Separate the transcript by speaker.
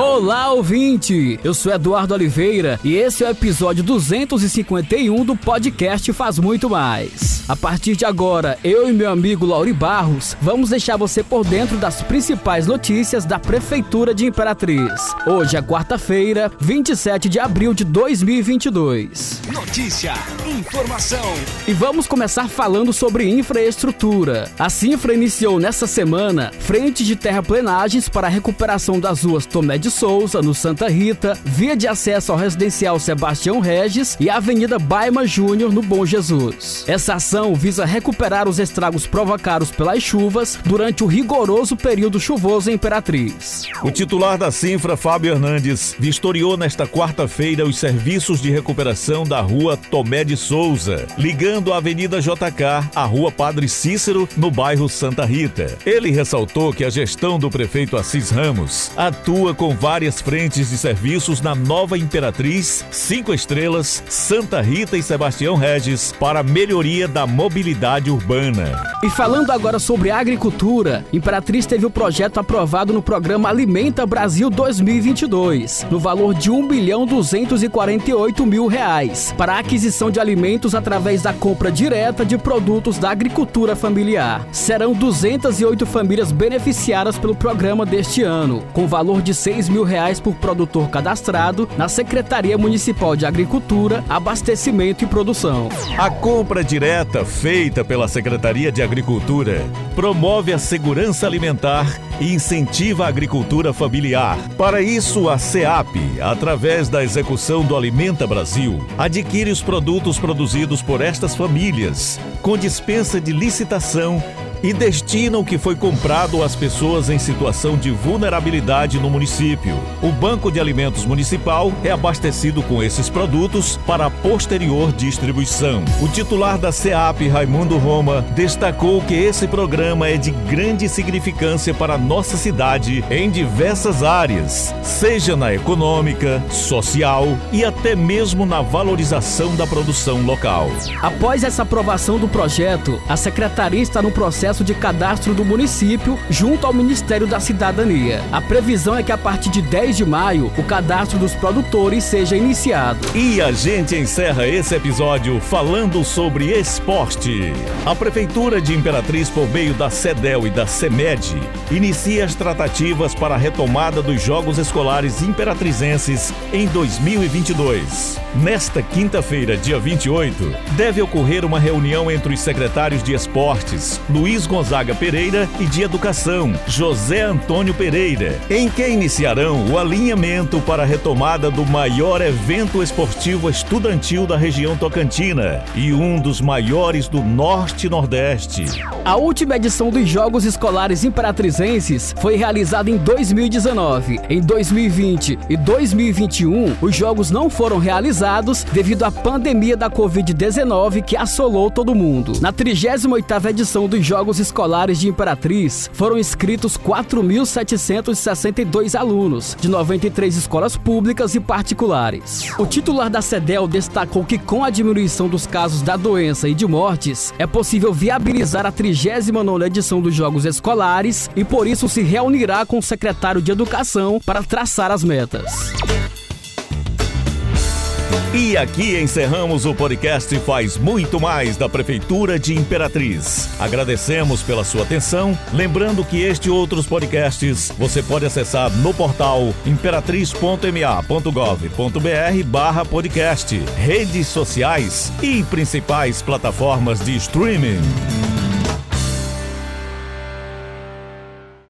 Speaker 1: Olá, ouvinte! Eu sou Eduardo Oliveira e esse é o episódio 251 do podcast Faz Muito Mais. A partir de agora, eu e meu amigo Lauri Barros vamos deixar você por dentro das principais notícias da Prefeitura de Imperatriz. Hoje é quarta-feira, 27 de abril de 2022.
Speaker 2: Notícia, informação.
Speaker 1: E vamos começar falando sobre infraestrutura. A Sinfra iniciou nesta semana frentes de terraplenagens para a recuperação das ruas Tomé de Souza, no Santa Rita, via de acesso ao residencial Sebastião Regis e Avenida Baima Júnior, no Bom Jesus. Essa ação visa recuperar os estragos provocados pelas chuvas durante o rigoroso período chuvoso em Imperatriz.
Speaker 3: O titular da Sinfra, Fábio Hernandes, vistoriou nesta quarta-feira os serviços de recuperação da rua Tomé de Souza, ligando a Avenida JK à rua Padre Cícero, no bairro Santa Rita. Ele ressaltou que a gestão do prefeito Assis Ramos atua com várias frentes de serviços na nova Imperatriz, Cinco Estrelas, Santa Rita e Sebastião Regis para melhoria da mobilidade urbana.
Speaker 1: E falando agora sobre agricultura, Imperatriz teve o projeto aprovado no programa Alimenta Brasil 2022, no valor de 1 bilhão 248 mil reais, para a aquisição de alimentos através da compra direta de produtos da agricultura familiar. Serão 208 famílias beneficiadas pelo programa deste ano, com valor de 6 mil reais por produtor cadastrado na Secretaria Municipal de Agricultura, Abastecimento e Produção.
Speaker 3: A compra direta feita pela Secretaria de Agricultura promove a segurança alimentar e incentiva a agricultura familiar. Para isso, a SEAP, através da execução do Alimenta Brasil, adquire os produtos produzidos por estas famílias, com dispensa de licitação e destina o que foi comprado às pessoas em situação de vulnerabilidade no município. O Banco de Alimentos Municipal é abastecido com esses produtos para posterior distribuição. O titular da SEAP, Raimundo Roma, destacou que esse programa é de grande significância para a nossa cidade em diversas áreas, seja na econômica, social e até mesmo na valorização da produção local.
Speaker 1: Após essa aprovação do projeto, a secretaria está no processo de cadastro do município junto ao Ministério da Cidadania. A previsão é que a partir de 10 de maio o cadastro dos produtores seja iniciado.
Speaker 3: E a gente encerra esse episódio falando sobre esporte. A Prefeitura de Imperatriz, por meio da CEDEL e da CEMED, inicia as tratativas para a retomada dos Jogos Escolares Imperatrizenses em 2022. Nesta quinta-feira, dia 28, deve ocorrer uma reunião entre os secretários de Esportes, Luiz Gonzaga Pereira, e de Educação, José Antônio Pereira, em que iniciarão o alinhamento para a retomada do maior evento esportivo estudantil da região tocantina e um dos maiores do Norte e Nordeste.
Speaker 1: A última edição dos Jogos Escolares Imperatrizenses foi realizada em 2019. Em 2020 e 2021, os jogos não foram realizados devido à pandemia da Covid-19 que assolou todo mundo. Na 38ª edição dos Jogos Escolares de Imperatriz, foram inscritos 4.762 alunos de 93 escolas públicas e particulares. O titular da CEDEL destacou que com a diminuição dos casos da doença e de mortes, é possível viabilizar a 39ª edição dos Jogos Escolares e por isso se reunirá com o secretário de Educação para traçar as metas.
Speaker 3: E aqui encerramos o podcast Faz Muito Mais da Prefeitura de Imperatriz. Agradecemos pela sua atenção. Lembrando que este e outros podcasts você pode acessar no portal imperatriz.ma.gov.br podcast, redes sociais e principais plataformas de streaming.